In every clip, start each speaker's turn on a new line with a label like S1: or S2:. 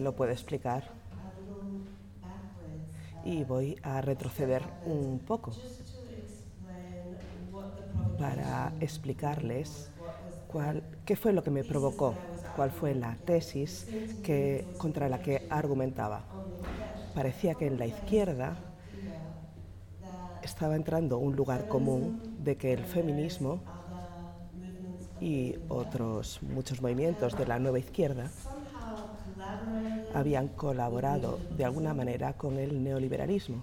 S1: lo
S2: puedo explicar. Y voy a retroceder un poco para explicarles cuál, qué fue lo que me provocó, cuál fue la tesis que, contra la que argumentaba. Parecía que en la izquierda estaba entrando un lugar común de que el feminismo y otros muchos movimientos de la nueva izquierda habían colaborado de alguna manera con el neoliberalismo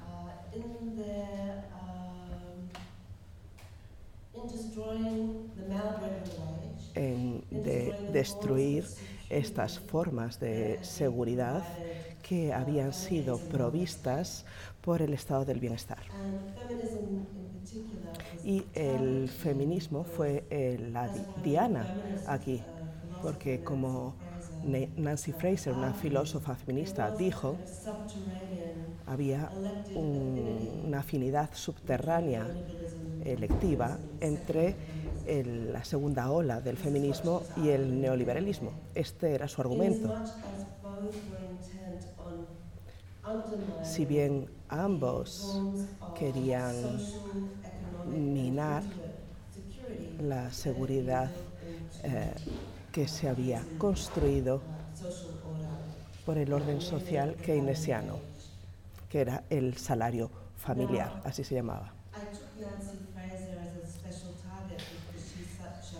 S2: en de destruir estas formas de seguridad que habían sido provistas por el estado del bienestar. Y el feminismo fue eh, la diana aquí, porque como Nancy Fraser, una filósofa feminista, dijo, había un, una afinidad subterránea electiva entre la segunda ola del feminismo y el neoliberalismo. Este era su argumento. Si bien ambos querían minar la seguridad eh, que se había construido por el orden social keynesiano, que era el salario familiar, así se llamaba.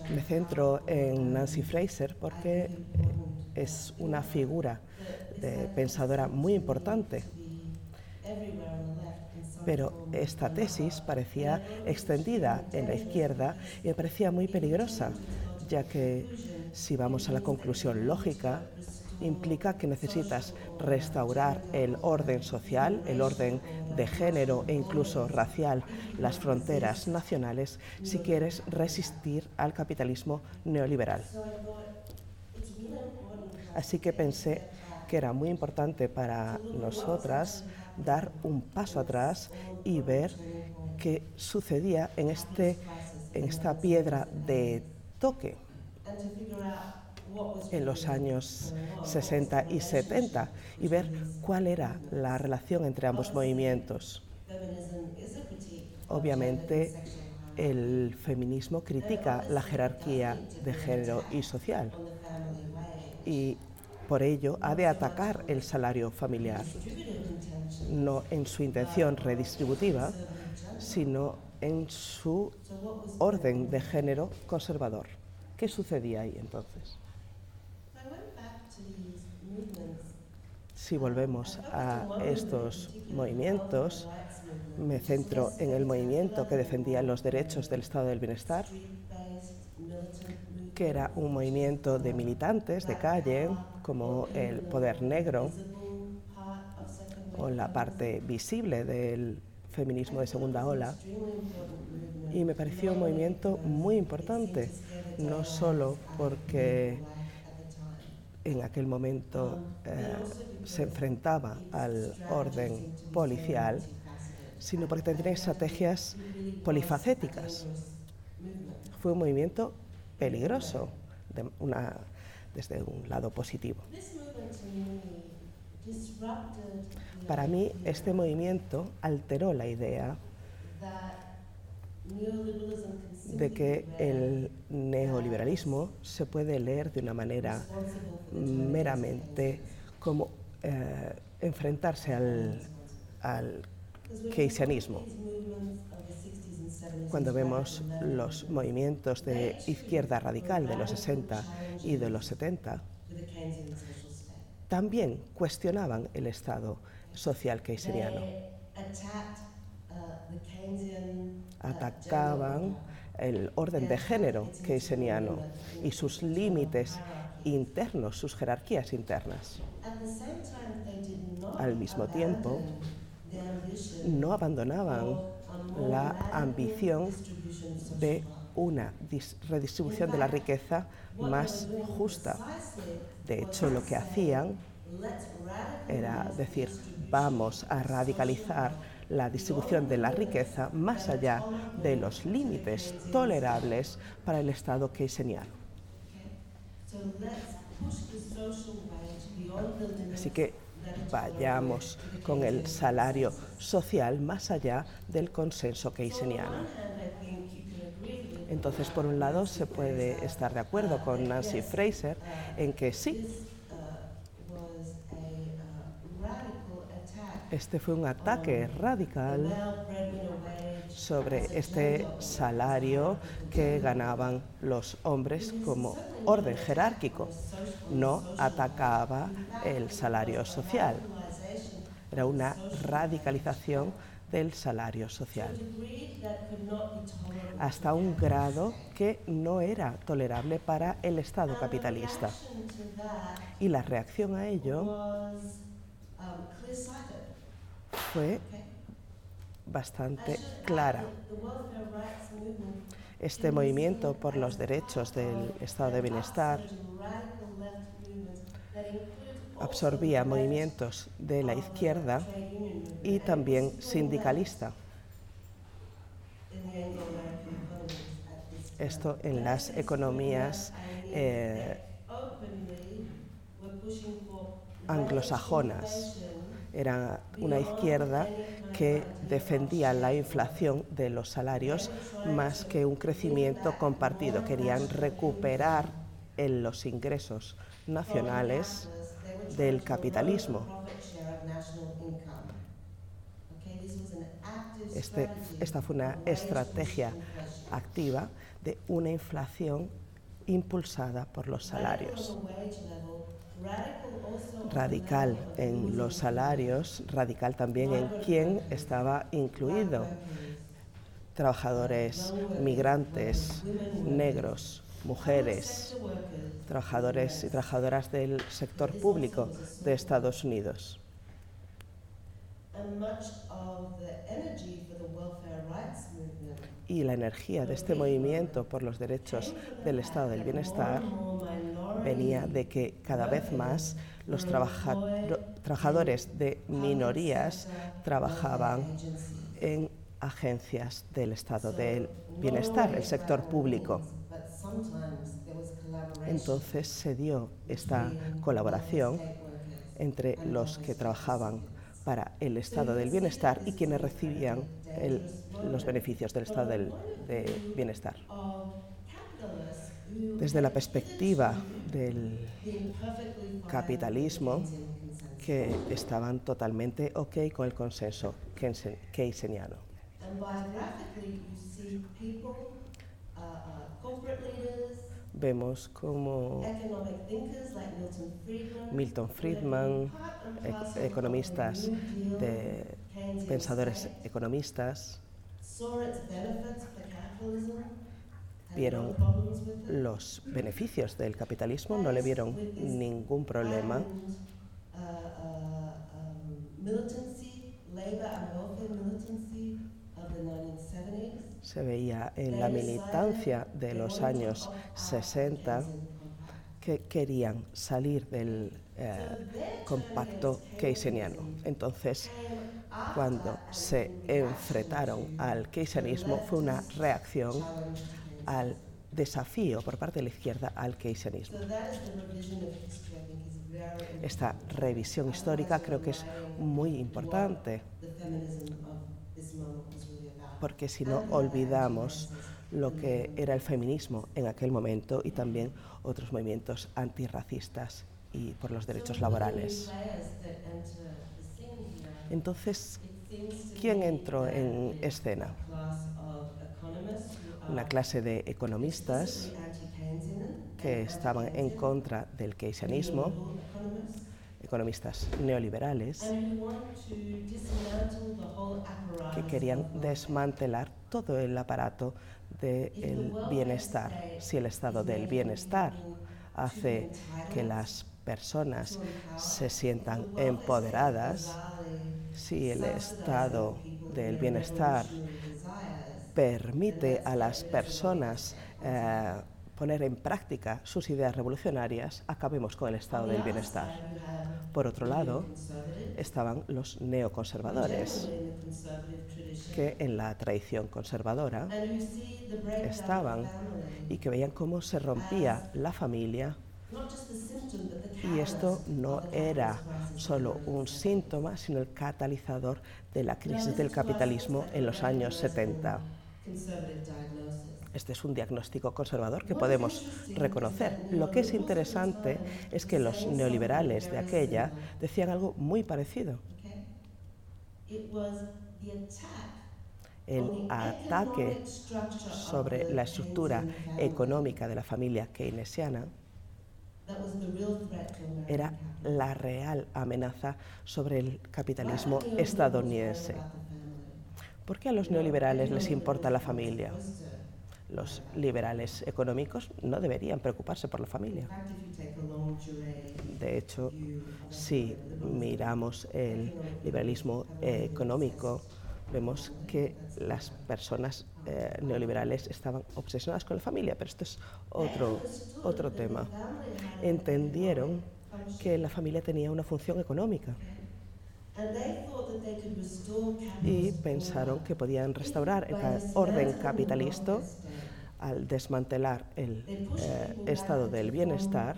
S2: Me centro en Nancy Fraser porque es una figura de pensadora muy importante. Pero esta tesis parecía extendida en la izquierda y me parecía muy peligrosa, ya que si vamos a la conclusión lógica, implica que necesitas restaurar el orden social, el orden de género e incluso racial, las fronteras nacionales, si quieres resistir al capitalismo neoliberal. Así que pensé que era muy importante para nosotras dar un paso atrás y ver qué sucedía en, este, en esta piedra de toque en los años 60 y 70 y ver cuál era la relación entre ambos movimientos. Obviamente, el feminismo critica la jerarquía de género y social y por ello ha de atacar el salario familiar, no en su intención redistributiva, sino en su orden de género conservador. ¿Qué sucedía ahí entonces? Si volvemos a estos movimientos, me centro en el movimiento que defendía los derechos del estado del bienestar, que era un movimiento de militantes de calle, como el Poder Negro, o la parte visible del feminismo de segunda ola, y me pareció un movimiento muy importante, no solo porque en aquel momento eh, se enfrentaba al orden policial, sino porque tenía estrategias polifacéticas. Fue un movimiento peligroso desde un lado positivo. Para mí, este movimiento alteró la idea de que el neoliberalismo se puede leer de una manera meramente como eh, enfrentarse al, al. Cuando vemos los movimientos de izquierda radical de los 60 y de los 70, también cuestionaban el Estado social keynesiano. Atacaban el orden de género keynesiano y sus límites internos, sus jerarquías internas. Al mismo tiempo, no abandonaban la ambición de una redistribución de la riqueza más justa. De hecho, lo que hacían era decir, vamos a radicalizar la distribución de la riqueza más allá de los límites tolerables para el Estado keynesiano. Así que vayamos con el salario social más allá del consenso keynesiano. Entonces, por un lado, se puede estar de acuerdo con Nancy Fraser en que sí, este fue un ataque radical sobre este salario que ganaban los hombres como orden jerárquico. No atacaba el salario social. Era una radicalización del salario social, hasta un grado que no era tolerable para el Estado capitalista. Y la reacción a ello fue bastante clara. Este movimiento por los derechos del estado de bienestar absorbía movimientos de la izquierda y también sindicalista. Esto en las economías eh, anglosajonas. Era una izquierda que defendía la inflación de los salarios más que un crecimiento compartido. Querían recuperar en los ingresos nacionales del capitalismo. Este, esta fue una estrategia activa de una inflación impulsada por los salarios. Radical en los salarios, radical también en quién estaba incluido. Trabajadores migrantes, negros, mujeres, trabajadores y trabajadoras del sector público de Estados Unidos. Y la energía de este movimiento por los derechos del estado del bienestar venía de que cada vez más los trabajadores de minorías trabajaban en agencias del estado del bienestar, el sector público. Entonces se dio esta colaboración entre los que trabajaban para el estado del bienestar y quienes recibían los beneficios del estado del bienestar. Desde la perspectiva del capitalismo, que estaban totalmente ok con el consenso keynesiano. Vemos como Milton Friedman, economistas, de, pensadores economistas, vieron los beneficios del capitalismo, no le vieron ningún problema. Se veía en la militancia de los años 60 que querían salir del eh, compacto keynesiano. Entonces, cuando se enfrentaron al keynesianismo, fue una reacción al desafío por parte de la izquierda al keynesianismo. Esta revisión histórica creo que es muy importante porque si no olvidamos lo que era el feminismo en aquel momento y también otros movimientos antirracistas y por los derechos laborales. Entonces, ¿quién entró en escena? Una clase de economistas que estaban en contra del keynesianismo, economistas neoliberales, que querían desmantelar todo el aparato del bienestar. Si el estado del bienestar hace que las personas se sientan empoderadas, si el estado del bienestar permite a las personas eh, poner en práctica sus ideas revolucionarias, acabemos con el estado del bienestar. Por otro lado, estaban los neoconservadores, que en la tradición conservadora estaban y que veían cómo se rompía la familia y esto no era solo un síntoma, sino el catalizador de la crisis del capitalismo en los años 70. Este es un diagnóstico conservador que podemos reconocer. Lo que es interesante es que los neoliberales de aquella decían algo muy parecido. El ataque sobre la estructura económica de la familia keynesiana era la real amenaza sobre el capitalismo estadounidense. ¿Por qué a los neoliberales les importa la familia? Los liberales económicos no deberían preocuparse por la familia. De hecho, si miramos el liberalismo económico, vemos que las personas eh, neoliberales estaban obsesionadas con la familia, pero esto es otro, otro tema. Entendieron que la familia tenía una función económica y pensaron que podían restaurar el orden capitalista al desmantelar el eh, estado del bienestar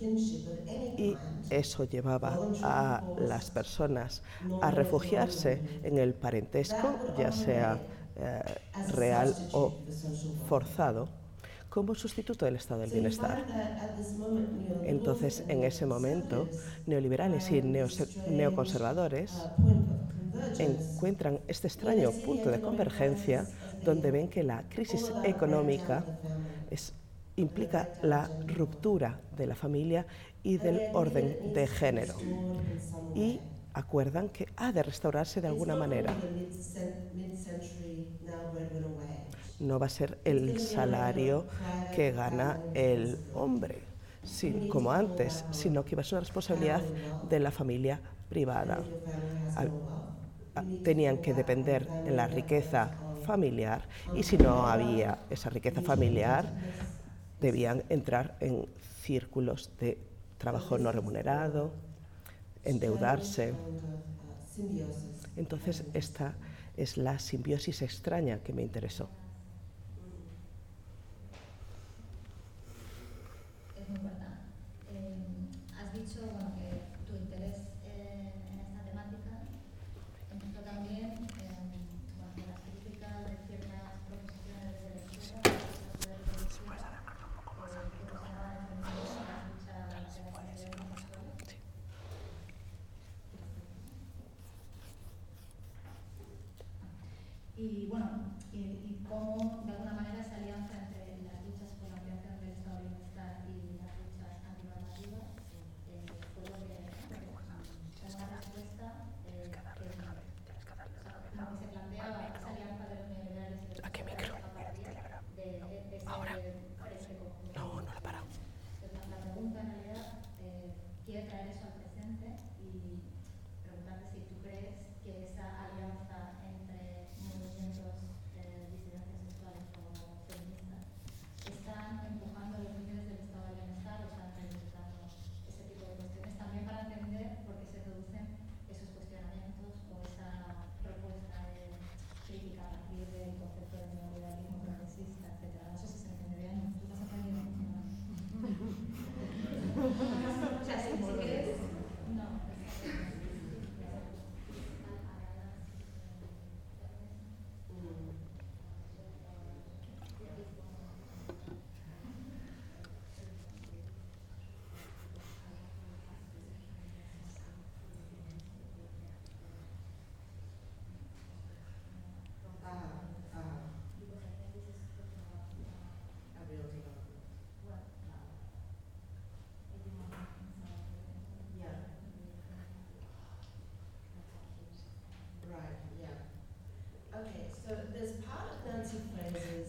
S2: y eso llevaba a las personas a refugiarse en el parentesco, ya sea eh, real o forzado, como sustituto del estado del bienestar. Entonces, en ese momento, neoliberales y neoconservadores encuentran este extraño punto de convergencia donde ven que la crisis económica implica la ruptura de la familia y del orden de género. Y acuerdan que ha de restaurarse de alguna manera. No va a ser el salario que gana el hombre, como antes, sino que va a ser una responsabilidad de la familia privada. Tenían que depender de la riqueza familiar y si no había esa riqueza familiar, debían entrar en círculos de trabajo no remunerado, endeudarse. Entonces, esta es la simbiosis extraña que me interesó.
S1: y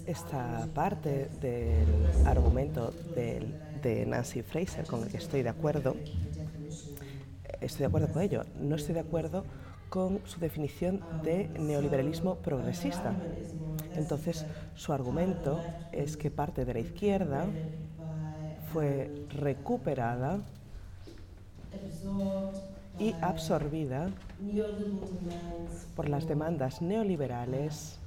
S2: Esta parte del argumento de, Nancy Fraser con el que estoy de acuerdo, estoy de acuerdo con ello. No estoy de acuerdo con su definición de neoliberalismo progresista. Entonces, su argumento es que parte de la izquierda fue recuperada y absorbida por las demandas neoliberales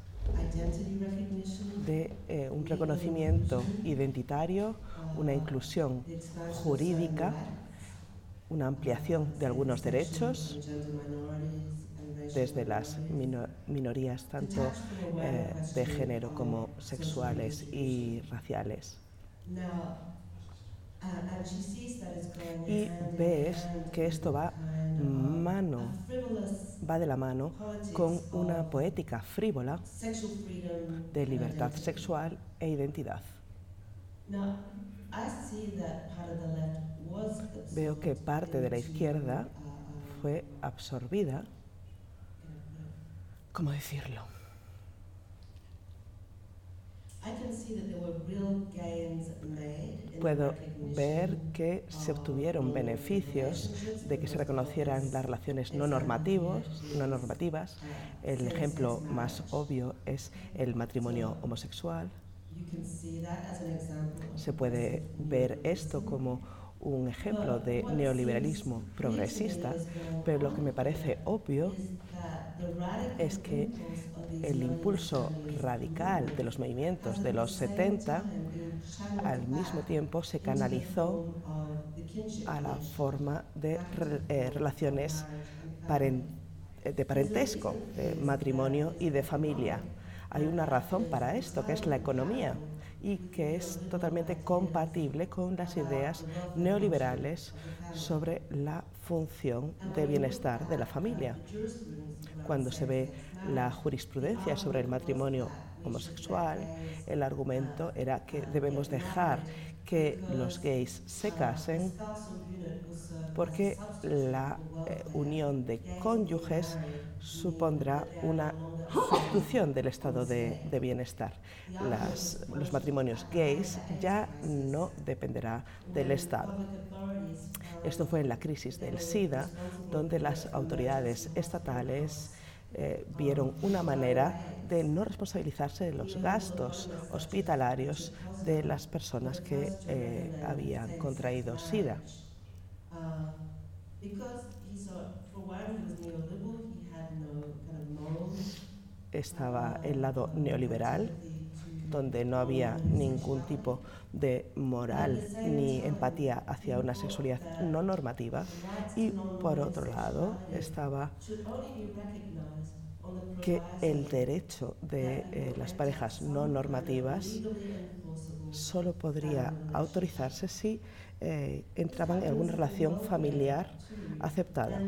S2: de eh, un reconocimiento identitario, una inclusión jurídica, una ampliación de algunos derechos desde las minorías tanto eh, de género como sexuales y raciales. Y ves que esto va mano, va de la mano con una poética frívola de libertad sexual e identidad. Veo que parte de la izquierda fue absorbida, ¿cómo decirlo? Puedo ver que se obtuvieron beneficios de que se reconocieran las relaciones no, normativos, no normativas. El ejemplo más obvio es el matrimonio homosexual. Se puede ver esto como un ejemplo de neoliberalismo progresista, pero lo que me parece obvio es que el impulso radical de los movimientos de los 70 al mismo tiempo se canalizó a la forma de eh, relaciones de parentesco, de matrimonio y de familia. Hay una razón para esto, que es la economía y que es totalmente compatible con las ideas neoliberales sobre la función de bienestar de la familia. Cuando se ve la jurisprudencia sobre el matrimonio homosexual, el argumento era que debemos dejar que los gays se casen porque la eh, unión de cónyuges supondrá una sustitución del estado de, bienestar. los matrimonios gays ya no dependerá del Estado. Esto fue en la crisis del SIDA, donde las autoridades estatales eh, vieron una manera de no responsabilizarse de los gastos hospitalarios de las personas que eh, habían contraído SIDA. Estaba el lado neoliberal, donde no había ningún tipo de moral ni empatía hacia una sexualidad no normativa. Y por otro lado estaba que el derecho de eh, las parejas no normativas solo podría autorizarse si eh, entraban en alguna relación familiar aceptada.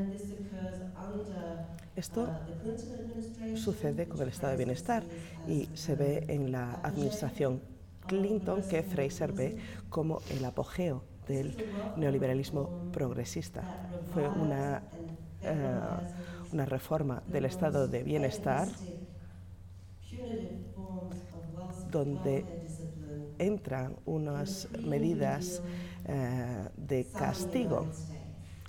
S2: Esto sucede con el estado de bienestar y se ve en la administración Clinton que Fraser ve como el apogeo del neoliberalismo progresista. Fue una, eh, una reforma del estado de bienestar donde entran unas medidas eh, de castigo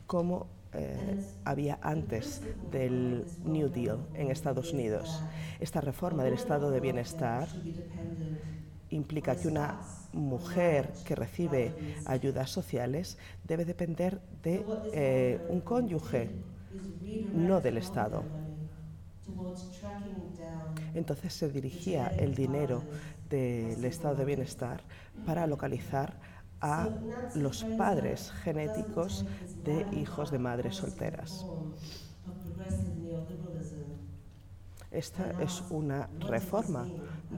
S2: como eh, había antes del New Deal en Estados Unidos. Esta reforma del estado de bienestar implica que una mujer que recibe ayudas sociales debe depender de eh, un cónyuge, no del Estado. Entonces se dirigía el dinero del estado de bienestar para localizar a los padres genéticos de hijos de madres solteras. Esta es una reforma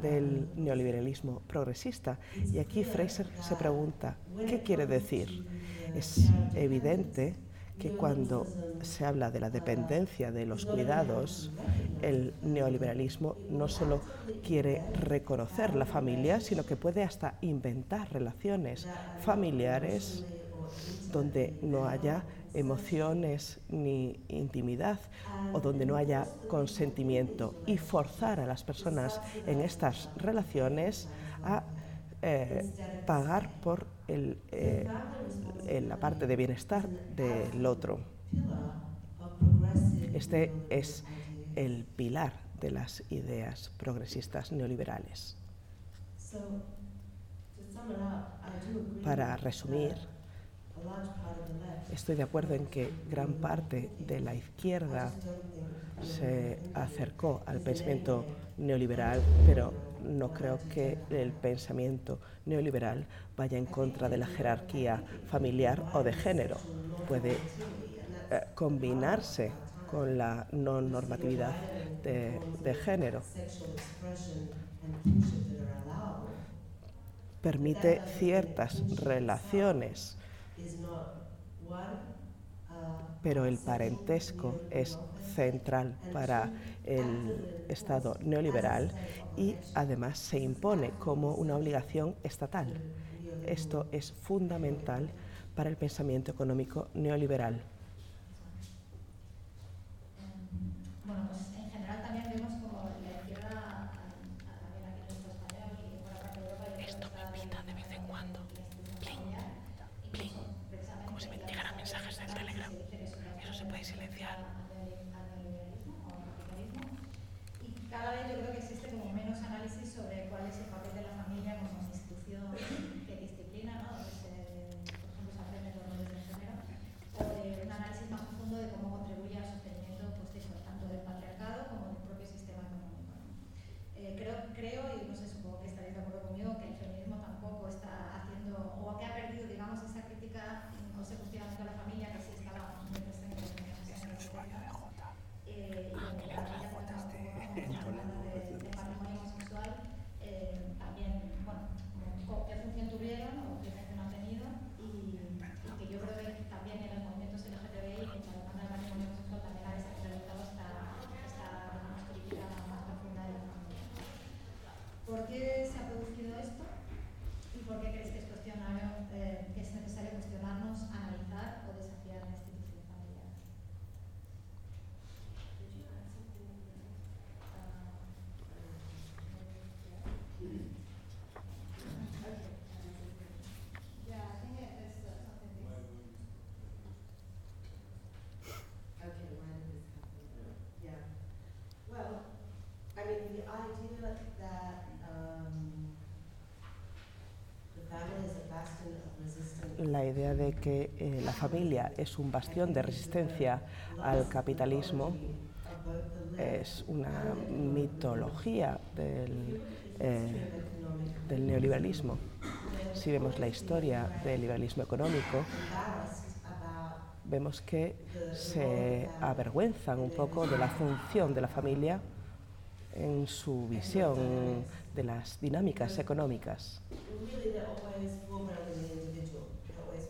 S2: del neoliberalismo progresista y aquí Fraser se pregunta, ¿qué quiere decir? Es evidente que cuando se habla de la dependencia de los cuidados, el neoliberalismo no solo quiere reconocer la familia, sino que puede hasta inventar relaciones familiares donde no haya emociones ni intimidad o donde no haya consentimiento y forzar a las personas en estas relaciones a eh, pagar por el, eh, la parte de bienestar del otro. Este es el pilar de las ideas progresistas neoliberales. Para resumir, estoy de acuerdo en que gran parte de la izquierda se acercó al pensamiento neoliberal, pero no creo que el pensamiento neoliberal vaya en contra de la jerarquía familiar o de género. Puede eh, combinarse con la no normatividad de, de género. Permite ciertas relaciones, pero el parentesco es central para el Estado neoliberal y además se impone como una obligación estatal. Esto es fundamental para el pensamiento económico neoliberal. La idea de que eh, la familia es un bastión de resistencia al capitalismo es una mitología del, eh, del neoliberalismo. Si vemos la historia del liberalismo económico, vemos que se avergüenzan un poco de la función de la familia en su visión de las dinámicas económicas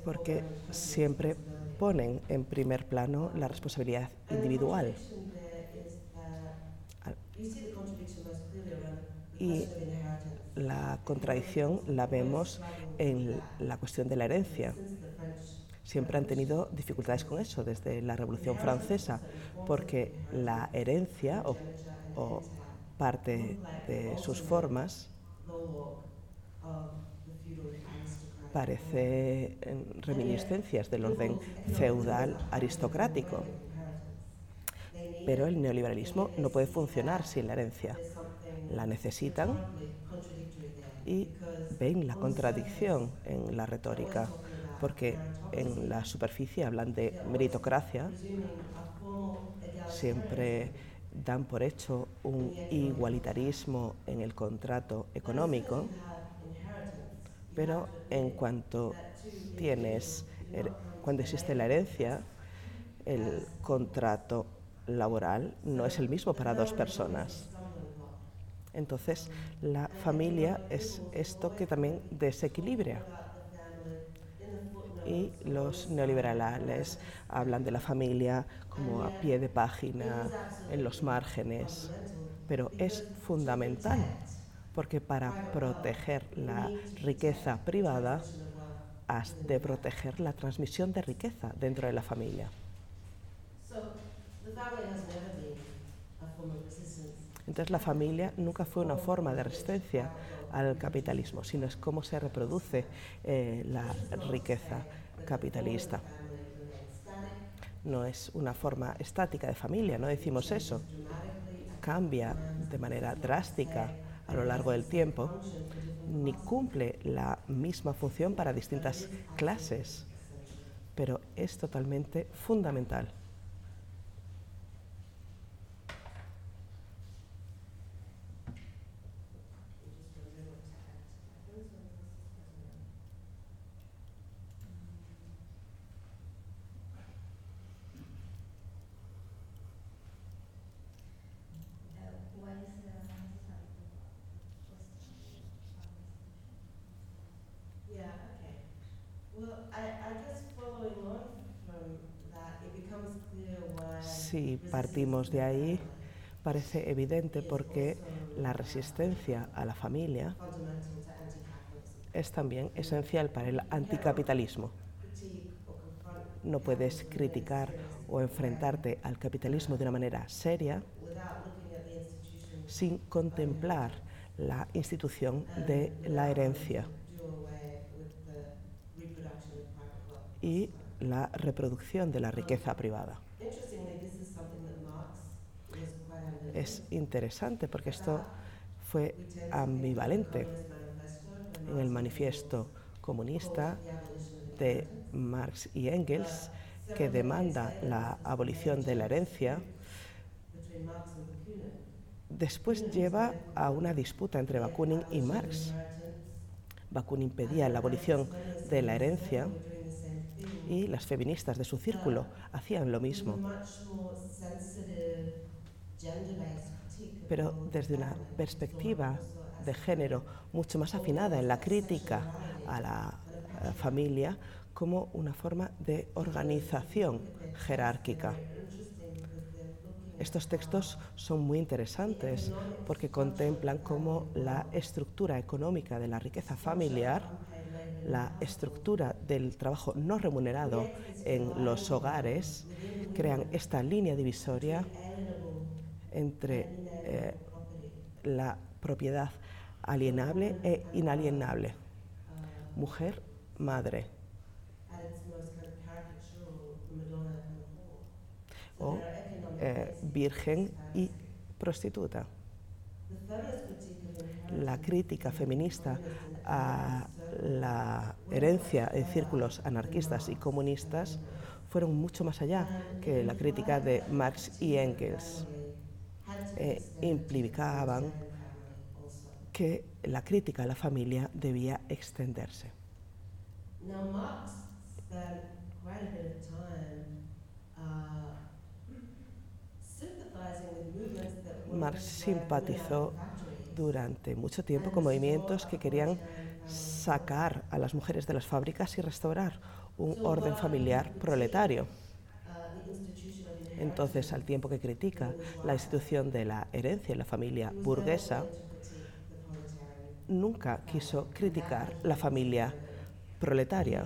S2: porque siempre ponen en primer plano la responsabilidad individual. Y la contradicción la vemos en la cuestión de la herencia. Siempre han tenido dificultades con eso desde la Revolución Francesa, porque la herencia o, parte de sus formas parece reminiscencias del orden feudal aristocrático. Pero el neoliberalismo no puede funcionar sin la herencia. La necesitan y ven la contradicción en la retórica, porque en la superficie hablan de meritocracia, siempre dan por hecho un igualitarismo en el contrato económico, pero en cuanto tienes, cuando existe la herencia, el contrato laboral no es el mismo para dos personas. Entonces, la familia es esto que también desequilibra. Y los neoliberales hablan de la familia como a pie de página, en los márgenes, pero es fundamental porque para proteger la riqueza privada de proteger la transmisión de riqueza dentro de la familia. Entonces la familia nunca fue una forma de resistencia al capitalismo, sino es cómo se reproduce eh, la riqueza capitalista. No es una forma estática de familia, no decimos eso. Cambia de manera drástica a lo largo del tiempo, ni cumple la misma función para distintas clases, pero es totalmente fundamental. Si partimos de ahí, parece evidente porque la resistencia a la familia es también esencial para el anticapitalismo. No puedes criticar o enfrentarte al capitalismo de una manera seria sin contemplar la institución de la herencia y la reproducción de la riqueza privada. Es interesante porque esto fue ambivalente en el manifiesto comunista de Marx y Engels, que demanda la abolición de la herencia, después lleva a una disputa entre Bakunin y Marx. Bakunin pedía la abolición de la herencia y las feministas de su círculo hacían lo mismo. Pero desde una perspectiva de género mucho más afinada en la crítica a la, familia como una forma de organización jerárquica. Estos textos son muy interesantes porque contemplan cómo la estructura económica de la riqueza familiar la estructura del trabajo no remunerado en los hogares, crean esta línea divisoria entre eh, la propiedad alienable e inalienable. Mujer, madre. O eh, virgen y prostituta. La crítica feminista a la herencia en círculos anarquistas y comunistas fueron mucho más allá que la crítica de Marx y Engels. Eh, implicaban que la crítica a la familia debía extenderse. Marx simpatizó durante mucho tiempo con movimientos que querían sacar a las mujeres de las fábricas y restaurar un orden familiar proletario. Entonces, al tiempo que critica la institución de la herencia en la familia burguesa, nunca quiso criticar la familia proletaria.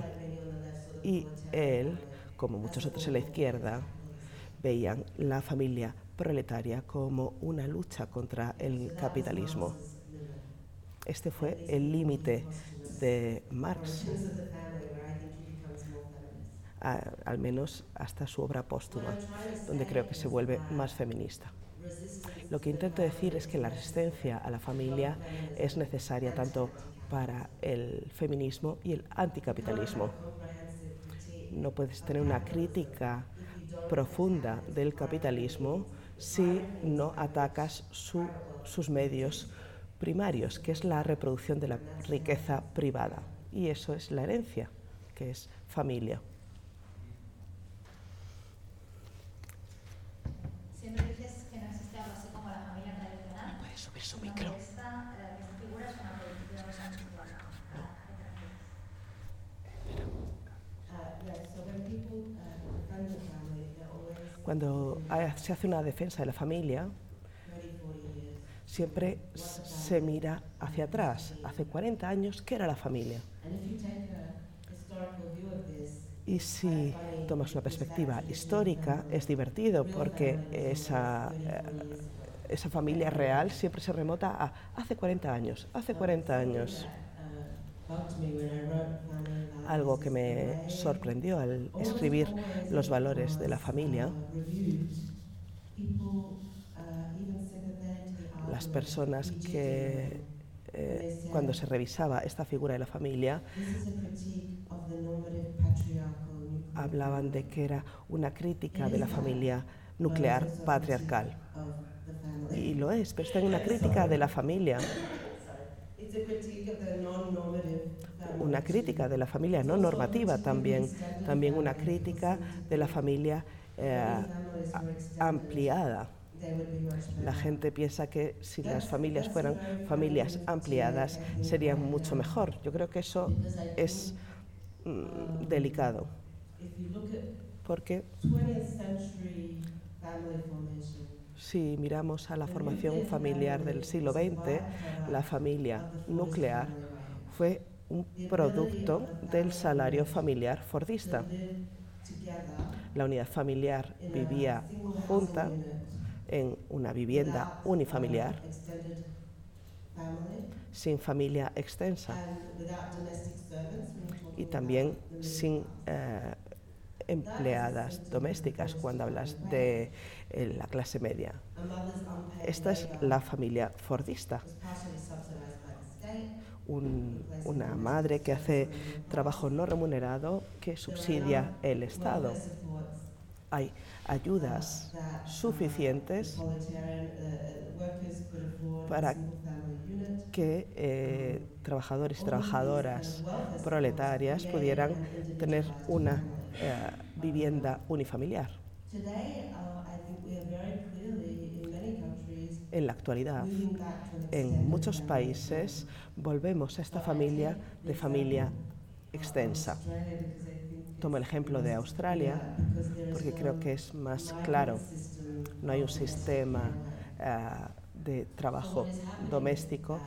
S2: Y él, como muchos otros en la izquierda, veían la familia proletaria como una lucha contra el capitalismo. Este fue el límite de Marx, al menos hasta su obra póstuma, donde creo que se vuelve más feminista. Lo que intento decir es que la resistencia a la familia es necesaria tanto para el feminismo y el anticapitalismo. No puedes tener una crítica profunda del capitalismo si no atacas sus medios primarios, que es la reproducción de la riqueza privada. Y eso es la herencia, que es familia.
S1: Siempre dices que no existe algo así como la familia tradicional.
S2: Puedes subir su micro.
S1: Esta, eh, esta figura es una producción de los años 50.
S2: Cuando se hace una defensa de la familia, siempre se mira hacia atrás. Hace 40 años, ¿qué era la familia? Y si tomas una perspectiva histórica, es divertido porque esa, eh, esa familia real siempre se remota a hace 40 años, hace 40 años. Algo que me sorprendió al escribir los valores de la familia, las personas que eh, cuando se revisaba esta figura de la familia, hablaban de que era una crítica de la familia nuclear patriarcal. Y lo es, pero está en una crítica de la familia. Una crítica de la familia no normativa también, también una crítica de la familia eh, ampliada. La gente piensa que si las familias fueran familias ampliadas serían mucho mejor. Yo creo que eso es mm, delicado. Porque si miramos a la formación familiar del siglo XX, la familia nuclear fue un producto del salario familiar fordista. La unidad familiar vivía junta en una vivienda unifamiliar sin familia extensa y también sin eh, empleadas domésticas cuando hablas de eh, la clase media. Esta es la familia fordista. una madre que hace trabajo no remunerado que subsidia el Estado. Hay ayudas suficientes para que eh, trabajadores y trabajadoras proletarias pudieran tener una vivienda unifamiliar. En la actualidad, en muchos países volvemos a esta familia de familia extensa. Tomo el ejemplo de Australia porque creo que es más claro. No hay un sistema eh, de trabajo doméstico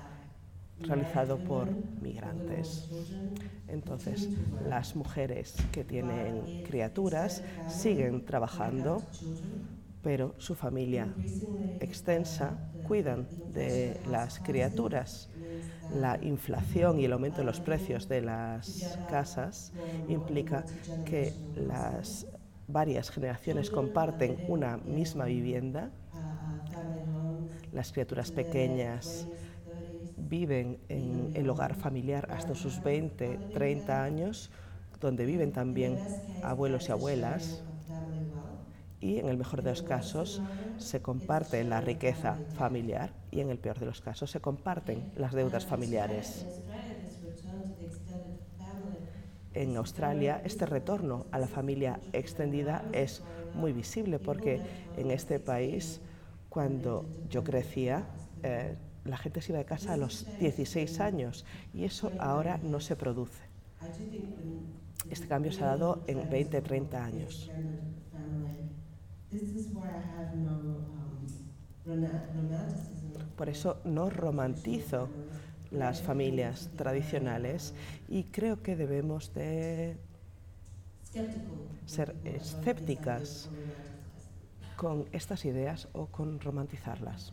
S2: realizado por migrantes. Entonces, las mujeres que tienen criaturas siguen trabajando, pero su familia extensa cuidan de las criaturas. La inflación y el aumento de los precios de las casas implica que las varias generaciones comparten una misma vivienda. Las criaturas pequeñas viven en el hogar familiar hasta sus 20, 30 años, donde viven también abuelos y abuelas. Y en el mejor de los casos se comparte la riqueza familiar y en el peor de los casos se comparten las deudas familiares. En Australia este retorno a la familia extendida es muy visible porque en este país, cuando yo crecía, eh, la gente se iba de casa a los 16 años y eso ahora no se produce. Este cambio se ha dado en 20, 30 años. Por eso no romantizo las familias tradicionales y creo que debemos de ser escépticas con estas ideas o con romantizarlas.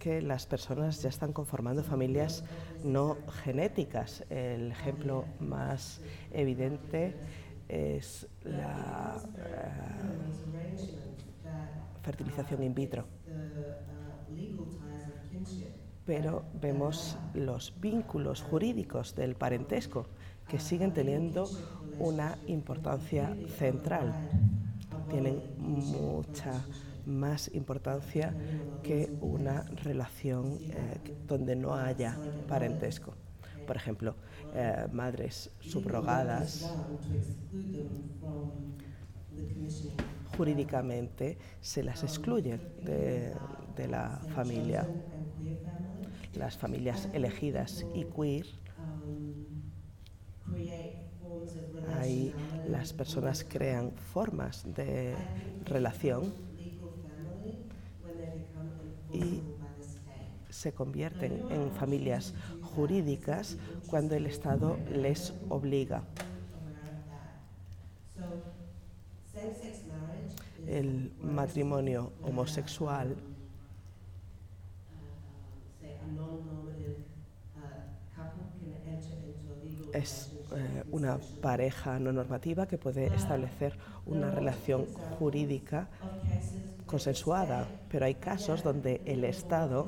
S2: que las personas ya están conformando familias no genéticas. El ejemplo más evidente es la eh, fertilización in vitro. Pero vemos los vínculos jurídicos del parentesco que siguen teniendo una importancia central. Tienen mucha más importancia que una relación eh, donde no haya parentesco. Por ejemplo, eh, madres subrogadas jurídicamente se las excluyen de, de la familia. Las familias elegidas y queer ahí las personas crean formas de relación y se convierten en familias jurídicas cuando el Estado les obliga. El matrimonio homosexual es eh, una pareja no normativa que puede establecer una relación jurídica consensuada, pero hay casos donde el Estado,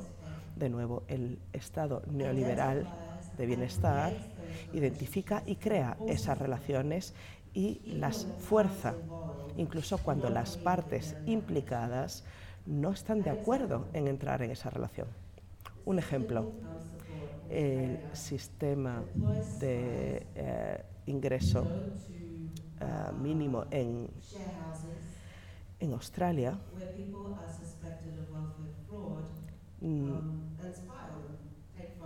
S2: de nuevo, el Estado neoliberal de bienestar, identifica y crea esas relaciones y las fuerza, incluso cuando las partes implicadas no están de acuerdo en entrar en esa relación. Un ejemplo, el sistema de eh, ingreso eh, mínimo en, en Australia mm,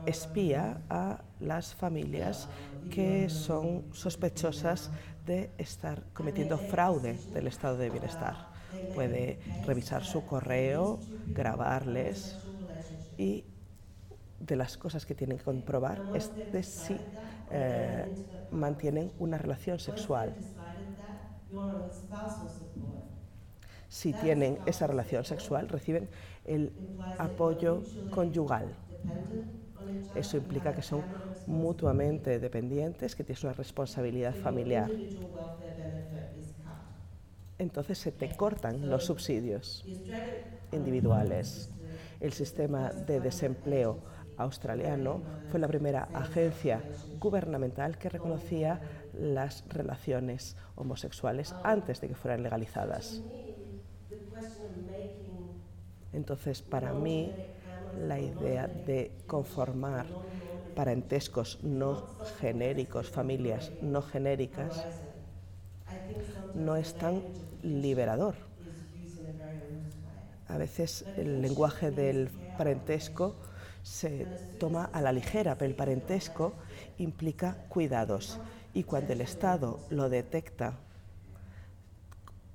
S2: espía a las familias que son sospechosas de estar cometiendo fraude del estado de bienestar. Puede revisar su correo, grabarles y de las cosas que tienen que comprobar es de si eh, mantienen una relación sexual. Si tienen esa relación sexual, reciben el apoyo conyugal. Eso implica que son mutuamente dependientes, que tienes una responsabilidad familiar. Entonces se te cortan los subsidios individuales. El sistema de desempleo australiano fue la primera agencia gubernamental que reconocía las relaciones homosexuales antes de que fueran legalizadas. Entonces, para mí, la idea de conformar parentescos no genéricos, familias no genéricas, no es tan liberador. A veces el lenguaje del parentesco se toma a la ligera, pero el parentesco implica cuidados. Y cuando el Estado lo detecta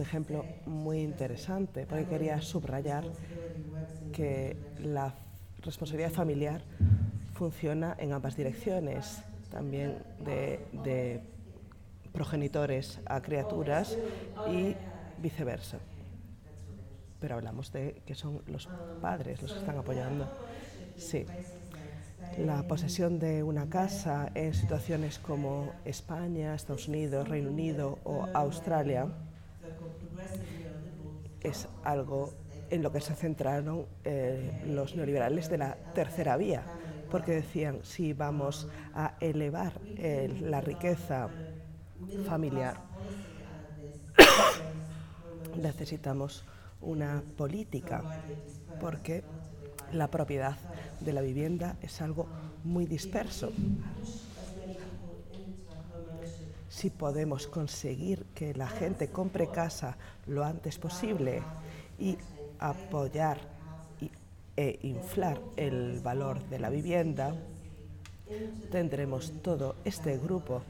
S2: ejemplo muy interesante porque quería subrayar que la responsabilidad familiar funciona en ambas direcciones, también de, progenitores a criaturas y viceversa. Pero hablamos de que son los padres los que están apoyando. Sí. La posesión de una casa en situaciones como España, Estados Unidos, Reino Unido o Australia es algo en lo que se centraron eh, los neoliberales de la tercera vía, porque decían, si vamos a elevar la riqueza familiar, necesitamos una política, porque la propiedad de la vivienda es algo muy disperso. Si podemos conseguir que la gente compre casa lo antes posible y apoyar e inflar el valor de la vivienda, tendremos todo este grupo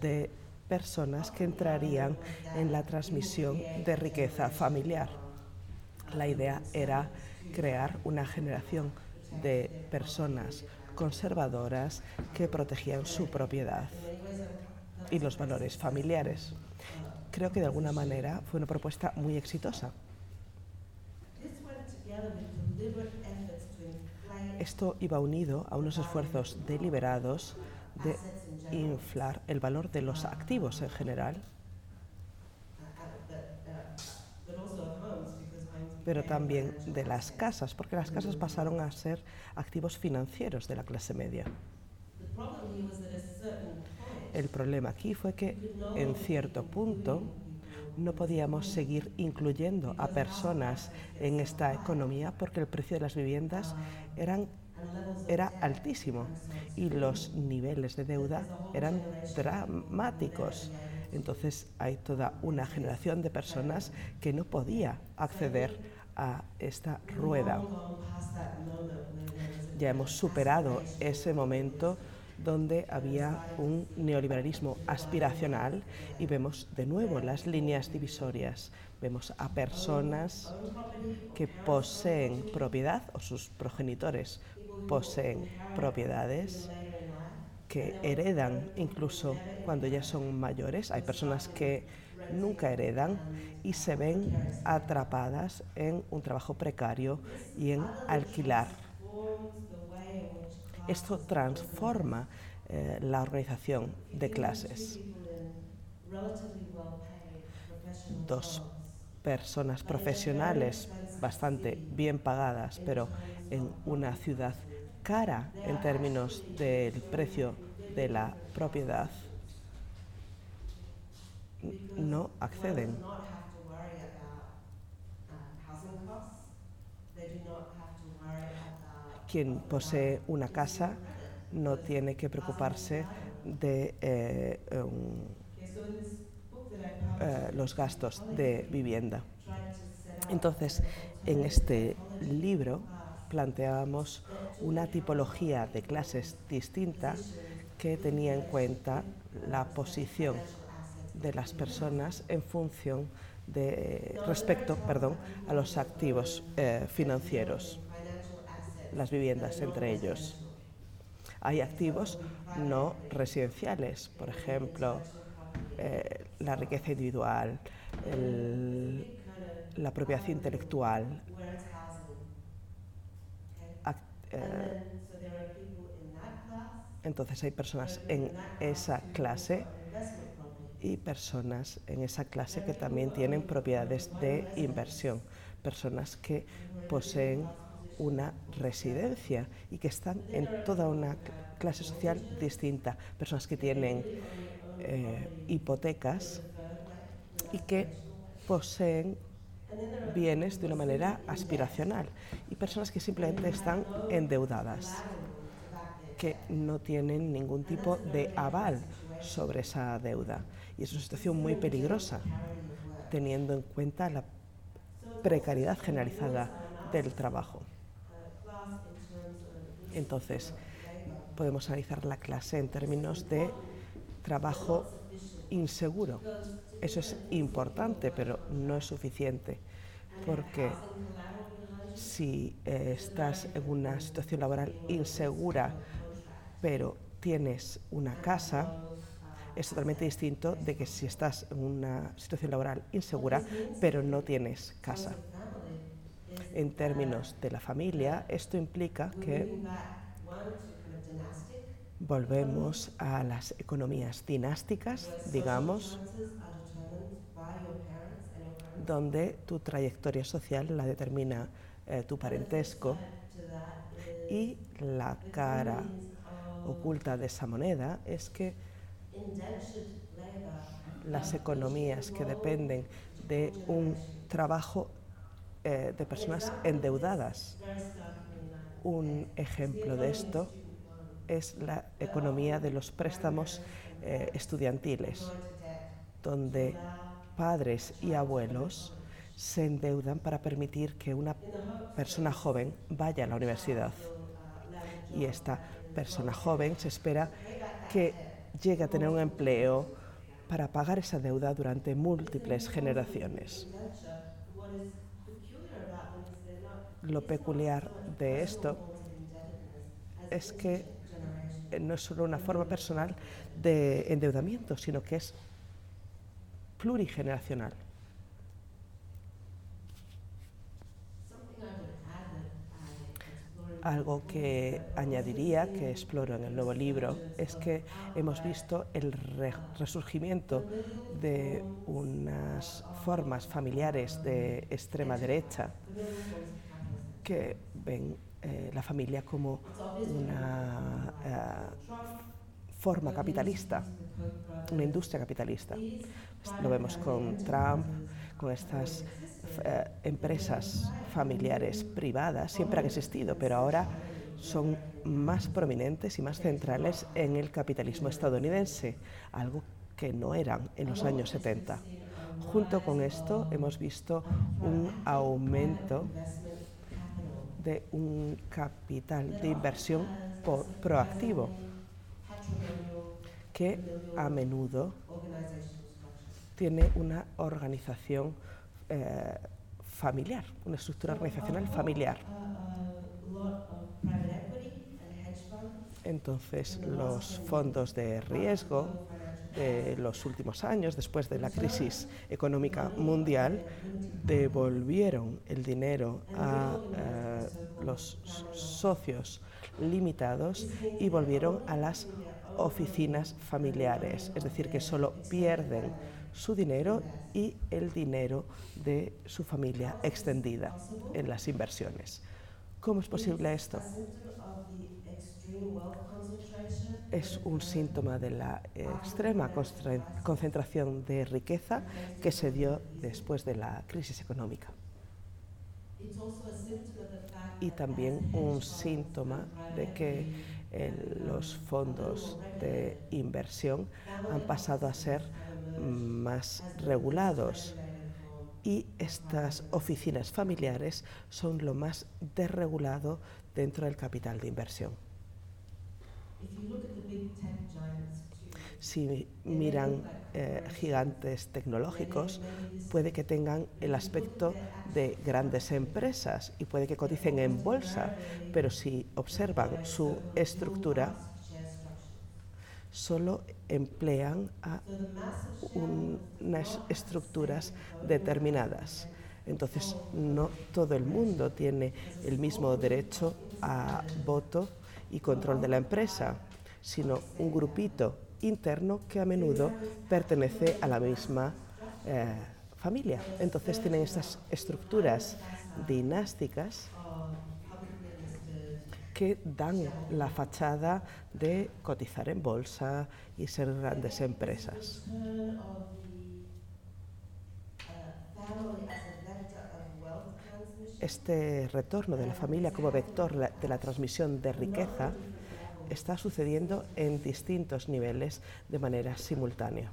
S2: de personas que entrarían en la transmisión de riqueza familiar. La idea era crear una generación de personas conservadoras que protegían su propiedad y los valores familiares. Creo que de alguna manera fue una propuesta muy exitosa. Esto iba unido a unos esfuerzos deliberados de inflar el valor de los activos en general, pero también de las casas, porque las casas pasaron a ser activos financieros de la clase media. El problema aquí fue que en cierto punto no podíamos seguir incluyendo a personas en esta economía porque el precio de las viviendas era altísimo y los niveles de deuda eran dramáticos. Entonces hay toda una generación de personas que no podía acceder a esta rueda. Ya hemos superado ese momento donde había un neoliberalismo aspiracional y vemos de nuevo las líneas divisorias. Vemos a personas que poseen propiedad o sus progenitores poseen propiedades que heredan incluso cuando ya son mayores. Hay personas que nunca heredan y se ven atrapadas en un trabajo precario y en alquilar esto transforma eh, la organización de clases. Dos personas profesionales bastante bien pagadas, pero en una ciudad cara en términos del precio de la propiedad, no acceden quien posee una casa no tiene que preocuparse de eh, eh, los gastos de vivienda. Entonces, en este libro planteábamos una tipología de clases distinta que tenía en cuenta la posición de las personas en función de respecto, perdón, a los activos eh, financieros las viviendas entre ellos. Hay activos no residenciales, por ejemplo, eh, la riqueza individual, la propiedad intelectual. Eh, entonces hay personas en esa clase y personas en esa clase que también tienen propiedades de inversión, personas que poseen una residencia y que están en toda una clase social distinta. Personas que tienen eh, hipotecas y que poseen bienes de una manera aspiracional y personas que simplemente están endeudadas, que no tienen ningún tipo de aval sobre esa deuda. Y es una situación muy peligrosa, teniendo en cuenta la precariedad generalizada del trabajo. Entonces, podemos analizar la clase en términos de trabajo inseguro. Eso es importante, pero no es suficiente, porque si eh, estás en una situación laboral insegura pero tienes una casa, es totalmente distinto de que si estás en una situación laboral insegura, pero no tienes casa. En términos de la familia, esto implica que volvemos a las economías dinásticas, digamos, donde tu trayectoria social la determina eh, tu parentesco y la cara oculta de esa moneda es que las economías que dependen de un trabajo eh, de personas endeudadas. Un ejemplo de esto es la economía de los préstamos eh, estudiantiles, donde padres y abuelos se endeudan para permitir que una persona joven vaya a la universidad. Y esta persona joven se espera que llegue a tener un empleo para pagar esa deuda durante múltiples generaciones. Lo peculiar de esto es que no es solo una forma personal de endeudamiento, sino que es plurigeneracional. Algo que añadiría, que exploro en el nuevo libro, es que hemos visto el resurgimiento de unas formas familiares de extrema derecha que ven eh, la familia como una eh, forma capitalista, una industria capitalista. Lo vemos con Trump, con estas eh, empresas familiares privadas, siempre han existido, pero ahora son más prominentes y más centrales en el capitalismo estadounidense, algo que no eran en los años 70. Junto con esto hemos visto un aumento de un capital de inversión proactivo que a menudo tiene una organización eh, familiar, una estructura organizacional familiar. Entonces, los fondos de riesgo los últimos años, después de la crisis económica mundial, devolvieron el dinero a eh, los socios limitados y volvieron a las oficinas familiares, es decir, que solo pierden su dinero y el dinero de su familia extendida en las inversiones. ¿Cómo es posible esto? Es un síntoma de la extrema concentración de riqueza que se dio después de la crisis económica. Y también un síntoma de que los fondos de inversión han pasado a ser más regulados y estas oficinas familiares son lo más desregulado dentro del capital de inversión. Si miran eh, gigantes tecnológicos, puede que tengan el aspecto de grandes empresas y puede que coticen en bolsa, pero si observan su estructura, solo emplean a unas estructuras determinadas. Entonces, no todo el mundo tiene el mismo derecho a voto y control de la empresa, sino un grupito interno que a menudo pertenece a la misma eh, familia. Entonces tienen estas estructuras dinásticas que dan la fachada de cotizar en bolsa y ser grandes empresas. Este retorno de la familia como vector de la transmisión de riqueza está sucediendo en distintos niveles de manera simultánea.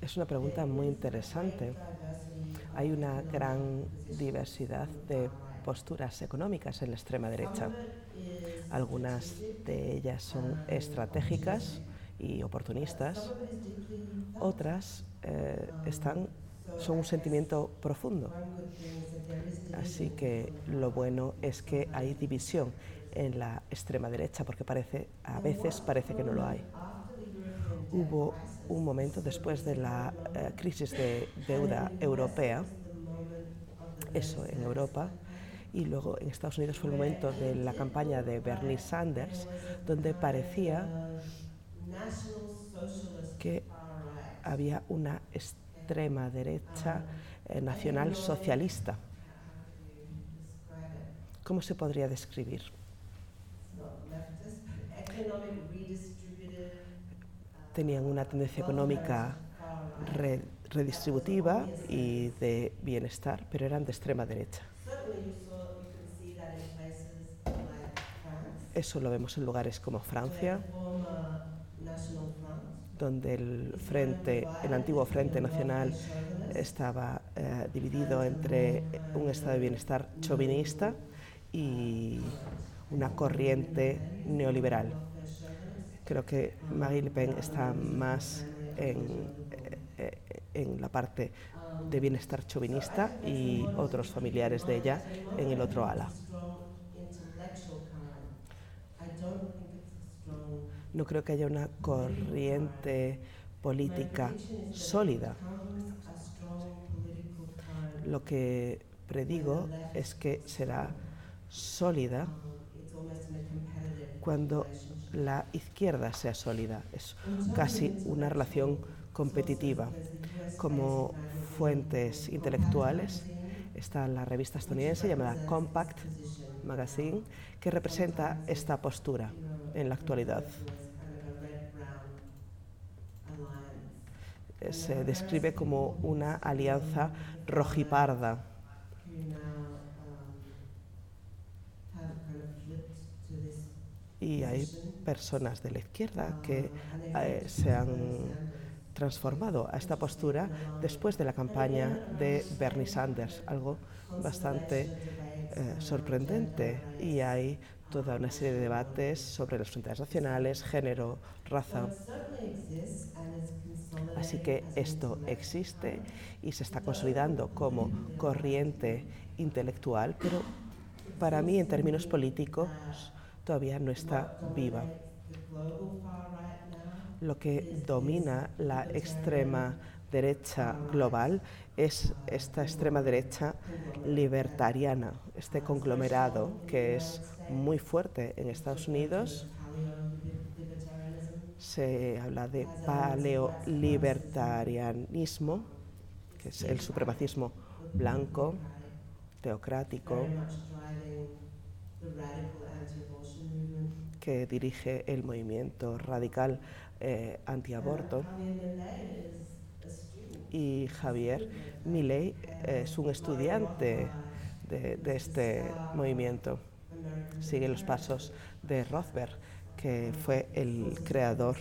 S2: Es una pregunta muy interesante. Hay una gran diversidad de posturas económicas en la extrema derecha. Algunas de ellas son estratégicas y oportunistas, otras eh, están, son un sentimiento profundo. Así que lo bueno es que hay división en la extrema derecha, porque parece, a veces parece que no lo hay. Hubo un momento después de la eh, crisis de deuda europea, eso en Europa, y luego en Estados Unidos fue el momento de la campaña de Bernie Sanders, donde parecía que había una extrema derecha eh, nacional socialista. ¿Cómo se podría describir? Tenían una tendencia económica redistributiva y de bienestar, pero eran de extrema derecha. Eso lo vemos en lugares como Francia, donde el frente, el antiguo Frente Nacional estaba eh, dividido entre un estado de bienestar chauvinista y una corriente neoliberal. Creo que Marie Le Pen está más en, eh, en la parte de bienestar chauvinista y otros familiares de ella en el otro ala. No creo que haya una corriente política sólida. Lo que predigo es que será sólida cuando la izquierda sea sólida. Es casi una relación competitiva. Como fuentes intelectuales está la revista estadounidense llamada Compact Magazine, que representa esta postura en la actualidad. Se describe como una alianza rojiparda. Y hay personas de la izquierda que eh, se han transformado a esta postura después de la campaña de Bernie Sanders, algo bastante eh, sorprendente. Y hay toda una serie de debates sobre las fronteras nacionales, género, raza. Así que esto existe y se está consolidando como corriente intelectual, pero para mí en términos políticos todavía no está viva. Lo que domina la extrema derecha global es esta extrema derecha libertariana, este conglomerado que es muy fuerte en Estados Unidos. Se habla de paleolibertarianismo, que es el supremacismo blanco, teocrático, que dirige el movimiento radical eh, antiaborto y Javier Milei es un estudiante de, este movimiento. Sigue los pasos de Rothberg, que fue el creador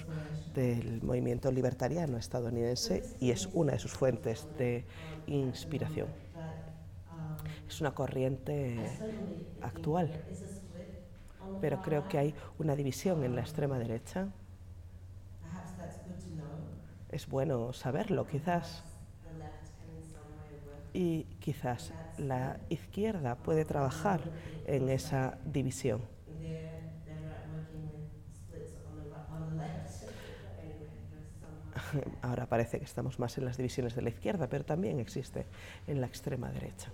S2: del movimiento libertariano estadounidense y es una de sus fuentes de inspiración. Es una corriente actual, pero creo que hay una división en la extrema derecha es bueno saberlo, quizás. Y quizás la izquierda puede trabajar en esa división. Ahora parece que estamos más en las divisiones de la izquierda, pero también existe en la extrema derecha.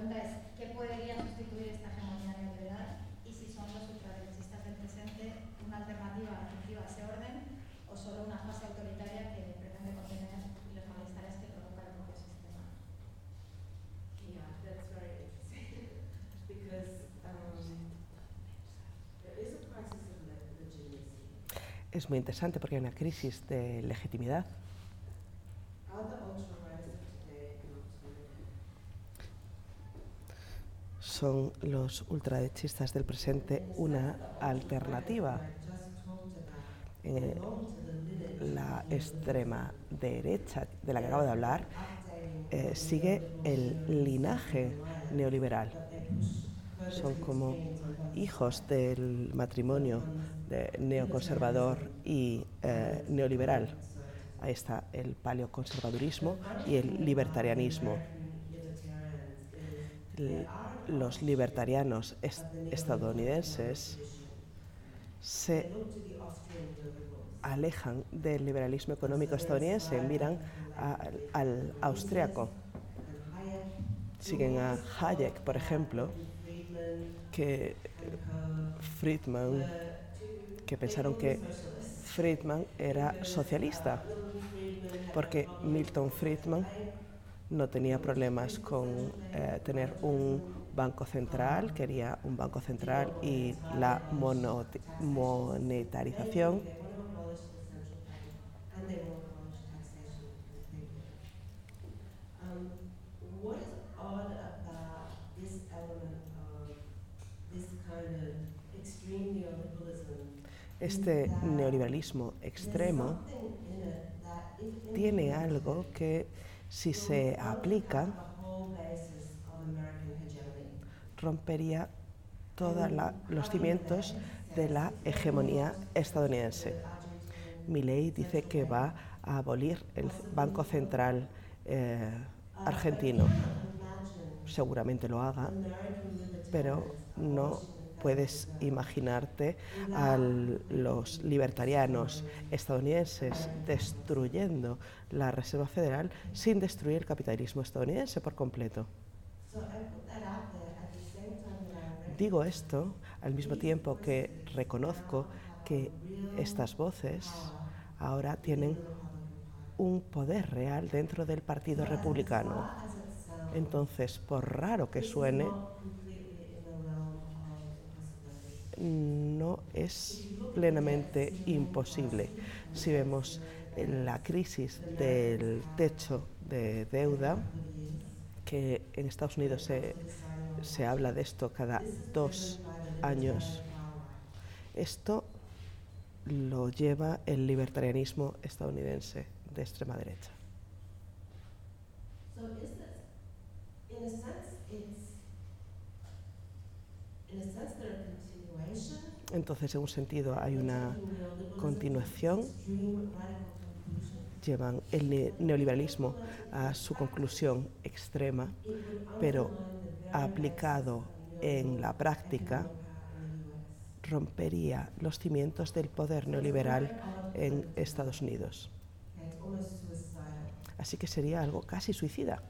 S1: pregunta es, ¿qué podría sustituir esta hegemonía neoliberal? Y si son los ultraderechistas del presente
S2: es muy interesante porque hay una crisis de legitimidad. ¿Son los ultraderechistas del presente una alternativa? Eh, la extrema derecha de la que acabo de hablar eh, sigue el linaje neoliberal. Son como hijos del matrimonio de neoconservador y eh, neoliberal. Ahí está el paleoconservadurismo y el libertarianismo. los libertarianos estadounidenses se alejan del liberalismo económico estadounidense, miran al austriaco. Siguen a Hayek, por ejemplo, que Friedman, que pensaron que Friedman era socialista, porque Milton Friedman no tenía problemas con eh, tener un banco central, quería un banco central y la monetarización este neoliberalismo extremo tiene algo que si se aplica rompería todos los cimientos de la hegemonía estadounidense. Milley dice que va a abolir el Banco Central eh, argentino. Seguramente lo haga, pero no puedes imaginarte a los libertarianos estadounidenses destruyendo la Reserva Federal sin destruir el capitalismo estadounidense por completo. Digo esto al mismo tiempo que reconozco que estas voces ahora tienen un poder real dentro del Partido Republicano. Entonces, por raro que suene, no es plenamente imposible. Si vemos la crisis del techo de deuda, que en Estados Unidos se, se habla de esto cada dos años, esto lo lleva el libertarianismo estadounidense de extrema derecha. Entonces, en un sentido, hay una continuación. Llevan el neoliberalismo a su conclusión extrema, pero aplicado en la práctica rompería los cimientos del poder neoliberal en Estados Unidos. Así que sería algo casi suicida.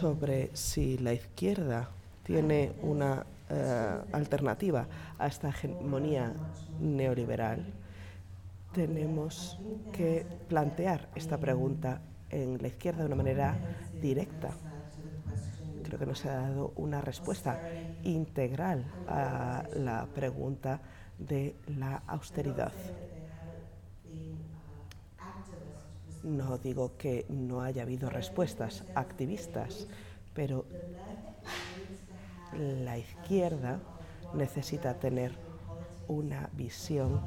S2: Sobre si la izquierda tiene una eh, alternativa a esta hegemonía neoliberal, tenemos que plantear esta pregunta en la izquierda de una manera directa. Creo que no se ha dado una respuesta integral a la pregunta de la austeridad. No digo que no haya habido respuestas activistas, pero la izquierda necesita tener una visión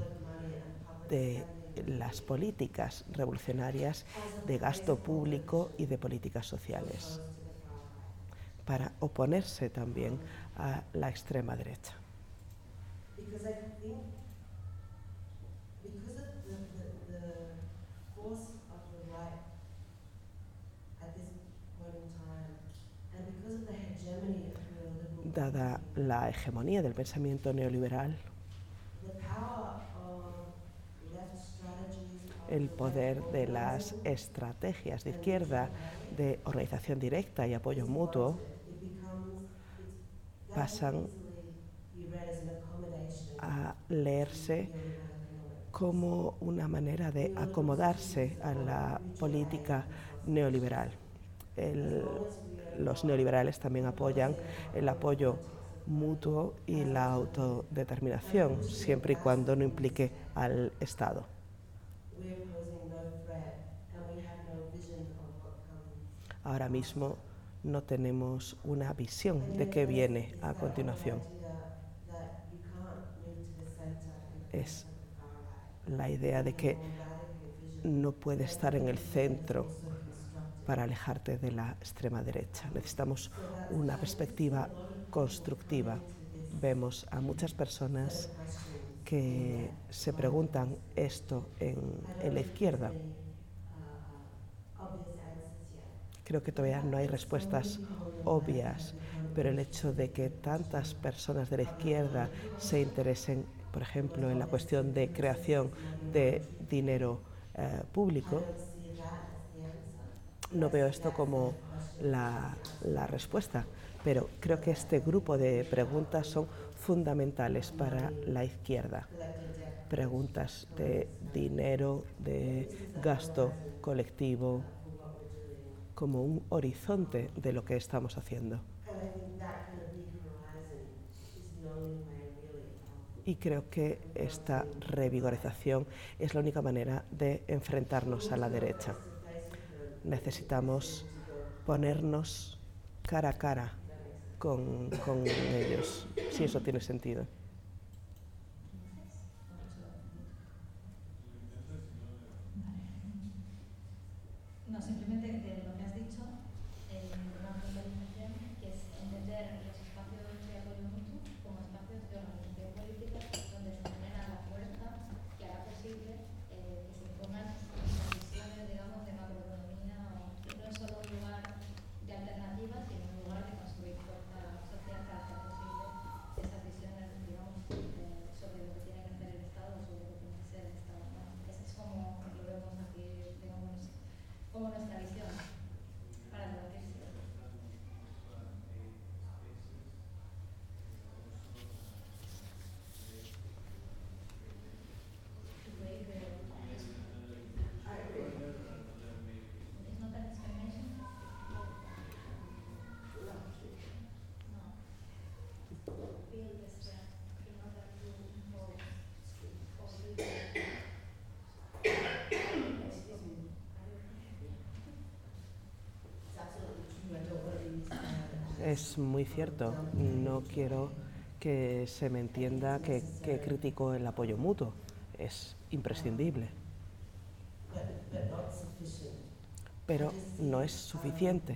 S2: de las políticas revolucionarias de gasto público y de políticas sociales para oponerse también a la extrema derecha. Dada la hegemonía del pensamiento neoliberal, el poder de las estrategias de izquierda de organización directa y apoyo mutuo pasan a leerse como una manera de acomodarse a la política neoliberal. Los neoliberales también apoyan el apoyo mutuo y la autodeterminación, siempre y cuando no implique al Estado. Ahora mismo no tenemos una visión de qué viene a continuación. Es la idea de que no puede estar en el centro para alejarte de la extrema derecha. Necesitamos una perspectiva constructiva. Vemos a muchas personas que se preguntan esto en, la izquierda. Creo que todavía no hay respuestas obvias, pero el hecho de que tantas personas de la izquierda se interesen, por ejemplo, en la cuestión de creación de dinero eh, público, no veo esto como la, respuesta, pero creo que este grupo de preguntas son fundamentales para la izquierda. Preguntas de dinero, de gasto colectivo, como un horizonte de lo que estamos haciendo. Y creo que esta revigorización es la única manera de enfrentarnos a la derecha. Necesitamos ponernos cara a cara con, con ellos, si eso tiene sentido. Es muy cierto. No quiero que se me entienda que, que critico el apoyo mutuo. Es imprescindible. Pero no es suficiente.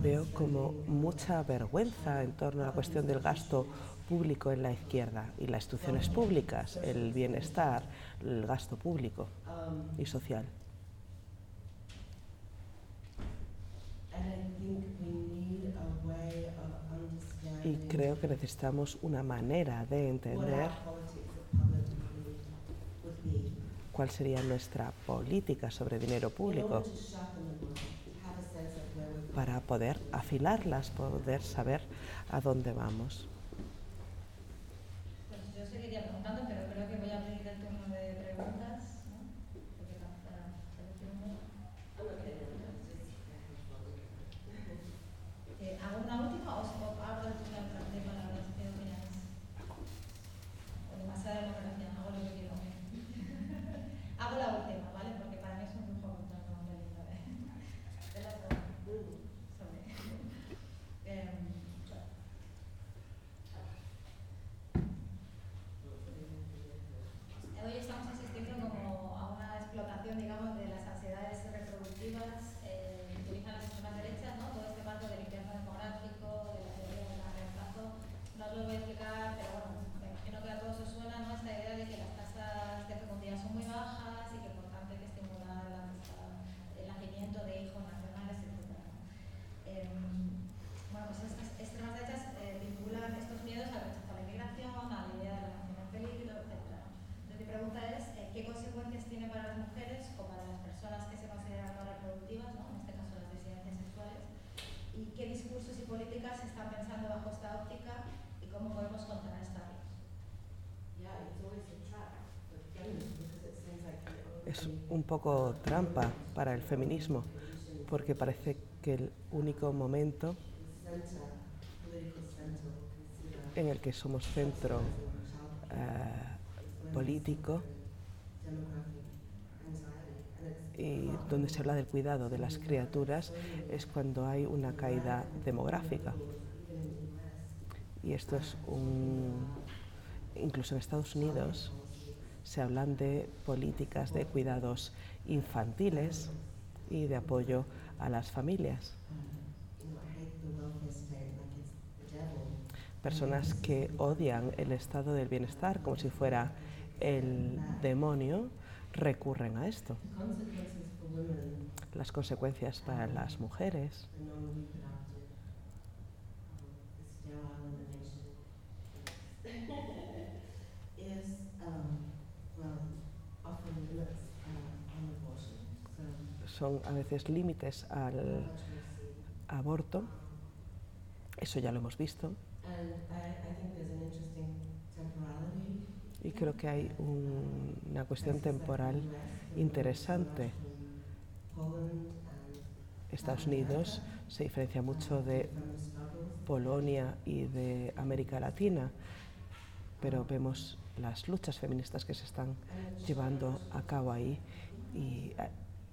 S2: Veo como mucha vergüenza en torno a la cuestión del gasto público en la izquierda y las instituciones públicas, el bienestar, el gasto público y social. Y creo que necesitamos una manera de entender cuál sería nuestra política sobre dinero público para poder afilarlas, poder saber a dónde vamos. Un poco trampa para el feminismo, porque parece que el único momento en el que somos centro eh, político y donde se habla del cuidado de las criaturas es cuando hay una caída demográfica. Y esto es un... Incluso en Estados Unidos se hablan de políticas de cuidados infantiles y de apoyo a las familias. Personas que odian el estado del bienestar como si fuera el demonio recurren a esto. Las consecuencias para las mujeres. Son a veces límites al aborto, eso ya lo hemos visto. Y creo que hay una cuestión temporal interesante. Estados Unidos se diferencia mucho de Polonia y de América Latina, pero vemos las luchas feministas que se están llevando a cabo ahí y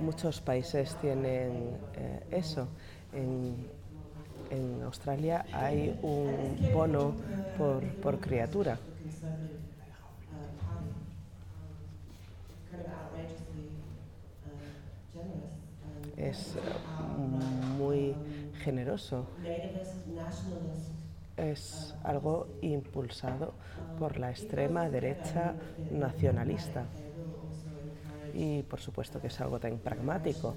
S2: Muchos países tienen eh, eso. En, en, Australia hay un bono por, por criatura. Es muy generoso. Es algo impulsado por la extrema derecha nacionalista y por supuesto que es algo tan pragmático.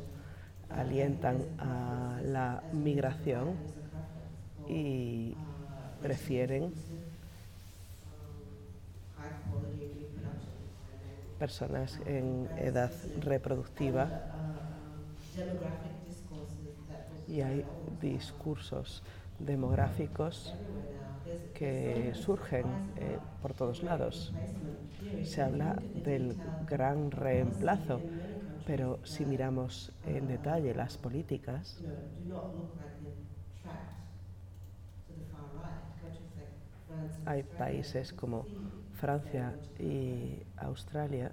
S2: Alientan a la migración y prefieren personas en edad reproductiva y hay discursos demográficos que surgen eh, por todos lados se habla del gran reemplazo, pero si miramos en detalle las políticas, hay países como Francia y Australia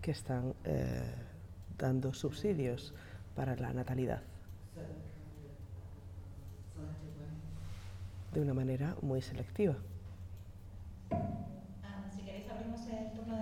S2: que están eh, dando subsidios para la natalidad de una manera muy selectiva.
S3: Poco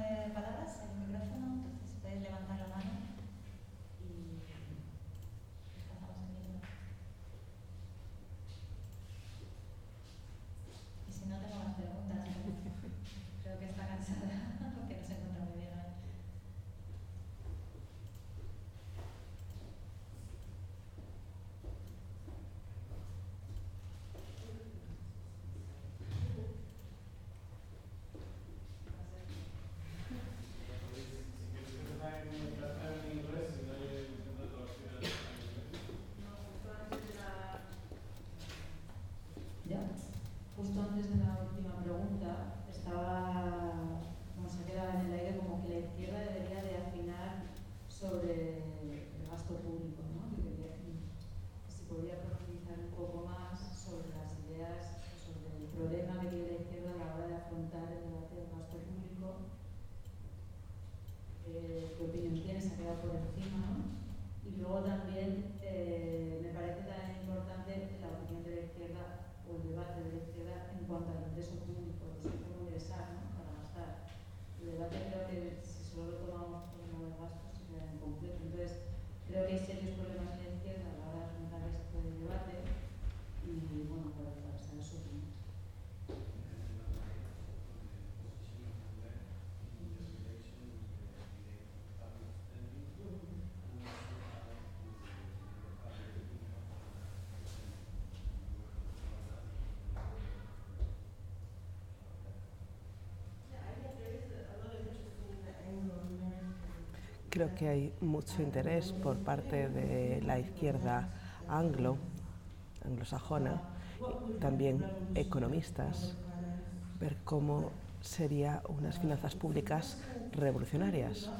S3: Creo que hay
S2: mucho interés por parte de la izquierda anglo, anglosajona, también economistas, ver cómo serían unas finanzas públicas revolucionarias.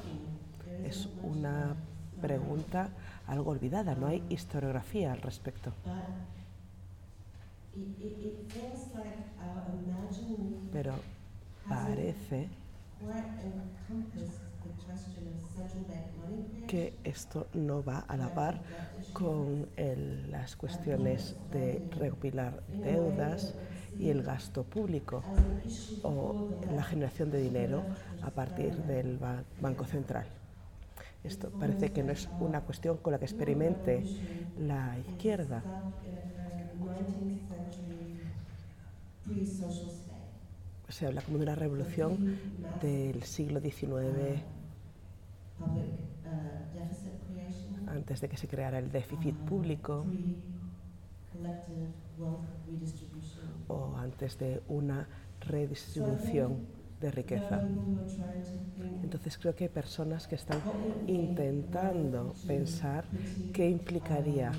S2: Es una pregunta algo olvidada, no hay historiografía al respecto. Pero parece que esto no va a la par con las cuestiones de recopilar deudas y el gasto público o la generación de dinero a partir del ba Banco Central. Esto parece que no es una cuestión con la que experimente la izquierda. Se habla como de una revolución del siglo XIX antes de que se creara el déficit público. o antes de una redistribución de riqueza. Entonces creo que hay personas que están intentando pensar qué implicaría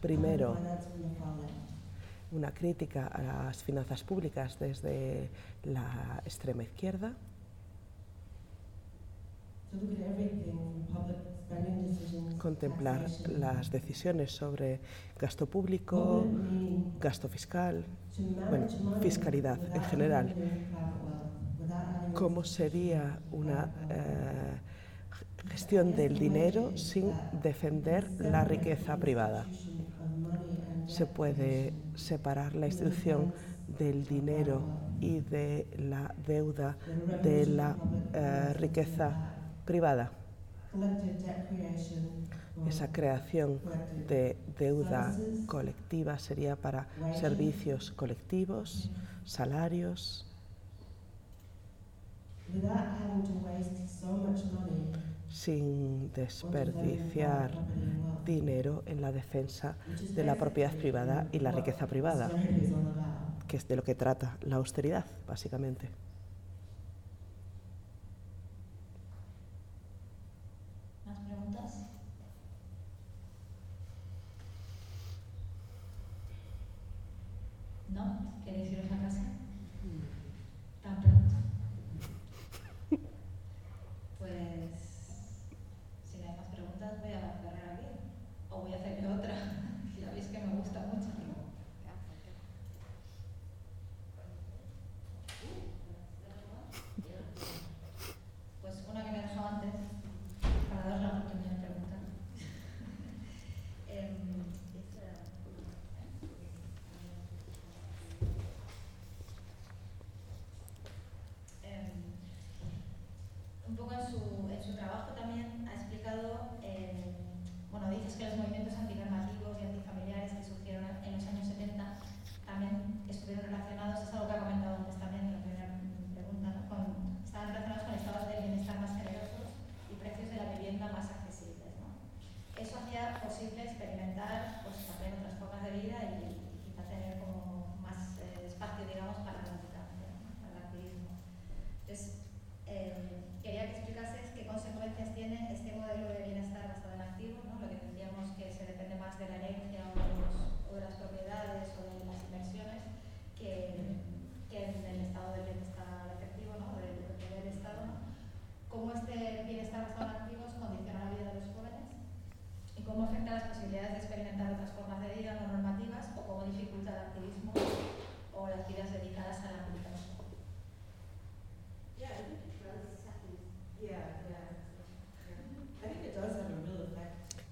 S2: primero una crítica a las finanzas públicas desde la extrema izquierda contemplar las decisiones sobre gasto público, gasto fiscal, bueno, fiscalidad en general. ¿Cómo sería una eh, gestión del dinero sin defender la riqueza privada? Se puede separar la institución del dinero y de la deuda de la eh, riqueza privada. Esa creación de deuda colectiva sería para servicios colectivos, salarios, sin desperdiciar dinero en la defensa de la propiedad privada y la riqueza privada, que es de lo que trata la austeridad, básicamente.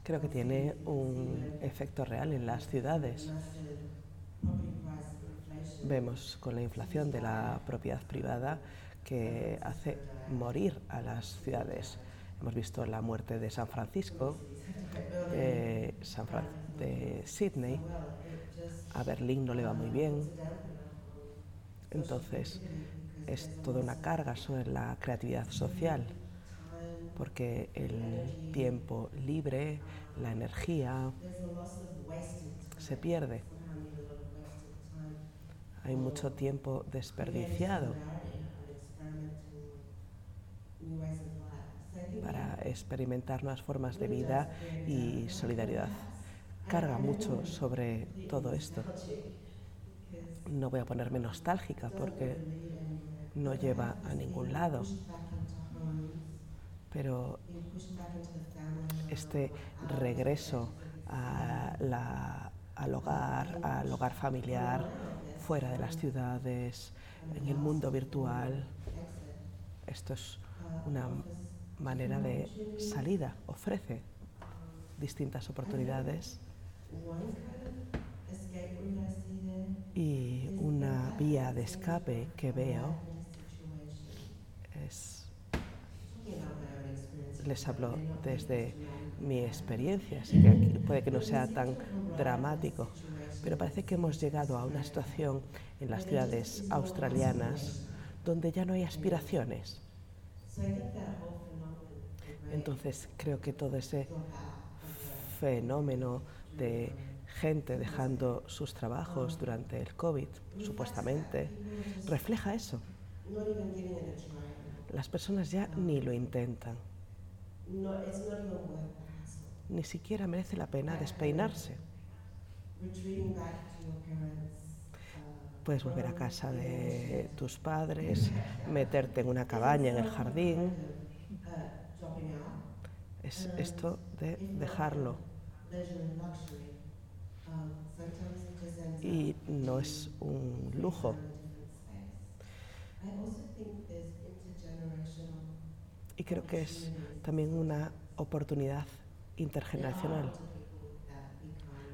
S2: Creo que tiene un efecto real en las ciudades. Vemos con la inflación de la propiedad privada que hace morir a las ciudades. Hemos visto la muerte de San Francisco, de, San Sydney, a Berlín no le va muy bien. Entonces, es toda una carga sobre la creatividad social, porque el tiempo libre, la energía, se pierde. Hay mucho tiempo desperdiciado para experimentar nuevas formas de vida y solidaridad. Carga mucho sobre todo esto. No voy a ponerme nostálgica porque no lleva a ningún lado, pero este regreso al hogar, al hogar familiar, fuera de las ciudades, en el mundo virtual, esto es una manera de salida, ofrece distintas oportunidades y una vía de escape que veo es, les hablo desde mi experiencia, así que puede que no sea tan dramático, pero parece que hemos llegado a una situación en las ciudades australianas donde ya no hay aspiraciones. Entonces creo que todo ese fenómeno de gente dejando sus trabajos durante el COVID, supuestamente, refleja eso. Las personas ya ni lo intentan. Ni siquiera merece la pena despeinarse. Puedes volver a casa de tus padres, meterte en una cabaña en el jardín. Es esto de dejarlo. Y no es un lujo. Y creo que es también una oportunidad intergeneracional.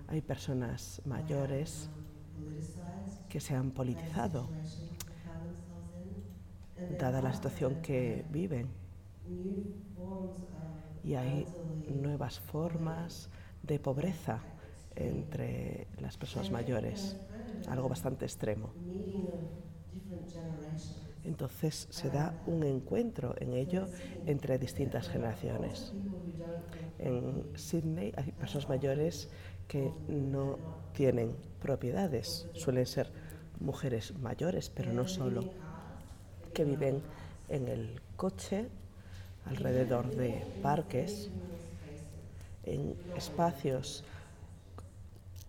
S2: Hay personas mayores que se han politizado, dada la situación que viven. Y hay nuevas formas de pobreza entre las personas mayores, algo bastante extremo. Entonces se da un encuentro en ello entre distintas generaciones. En Sydney hay personas mayores que no tienen propiedades, suelen ser mujeres mayores, pero no solo, que viven en el coche, alrededor de parques, en espacios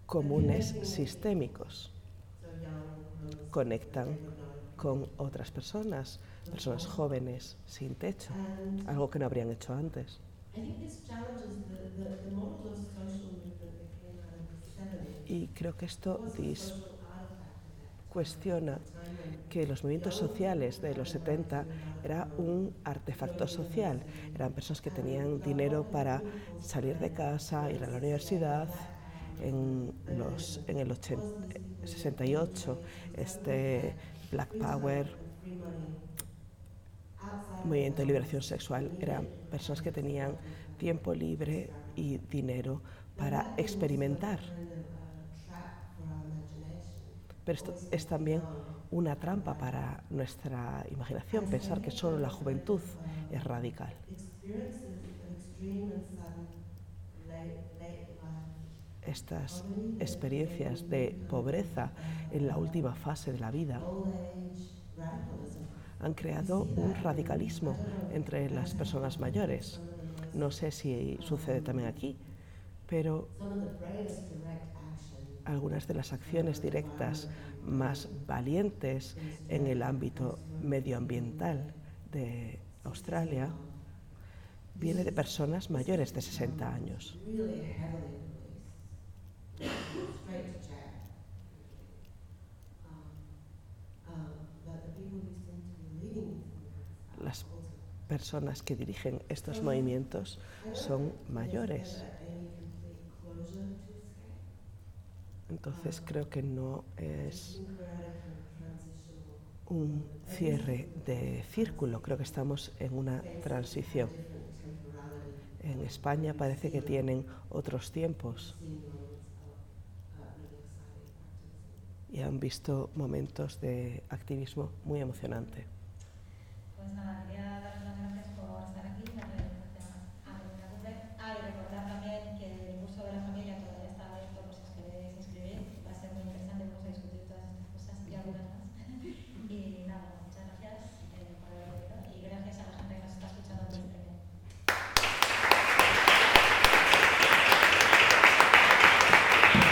S2: comunes sistémicos. Conectan con otras personas, personas jóvenes sin techo, algo que no habrían hecho antes. Y creo que esto cuestiona que los movimientos sociales de los 70 era un artefacto social. Eran personas que tenían dinero para salir de casa, ir a la universidad. En, los, en el 68, este Black Power, movimiento de liberación sexual, eran personas que tenían tiempo libre y dinero para experimentar. Pero esto es también una trampa para nuestra imaginación, pensar que solo la juventud es radical. Estas experiencias de pobreza en la última fase de la vida han creado un radicalismo entre las personas mayores. No sé si sucede también aquí, pero algunas de las acciones directas más valientes en el ámbito medioambiental de Australia viene de personas mayores de 60 años. Las personas que dirigen estos movimientos son mayores. Entonces creo que no es un cierre de círculo, creo que estamos en una transición. En España parece que tienen otros tiempos y han visto momentos de activismo muy emocionante.
S1: Pues